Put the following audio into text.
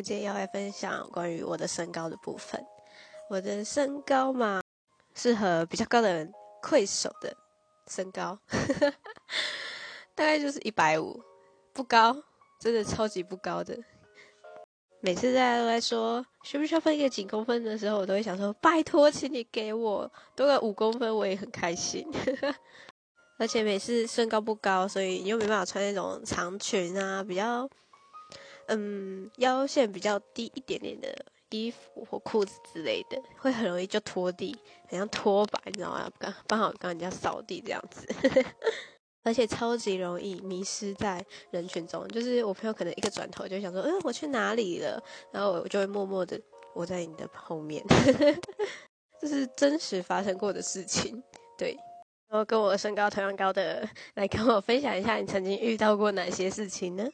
今天要来分享关于我的身高的部分。我的身高嘛，适合比较高的人愧手的身高，大概就是一百五，不高，真的超级不高的。每次大家都在说需不需要分一个几公分的时候，我都会想说拜托，请你给我多个五公分，我也很开心。而且每次身高不高，所以你又没办法穿那种长裙啊，比较。嗯，腰线比较低一点点的衣服或裤子之类的，会很容易就拖地，很像拖把，你知道吗？刚刚好跟人家扫地这样子，而且超级容易迷失在人群中。就是我朋友可能一个转头就想说，嗯，我去哪里了？然后我就会默默的我在你的后面，这是真实发生过的事情。对，然后跟我身高同样高的，来跟我分享一下你曾经遇到过哪些事情呢？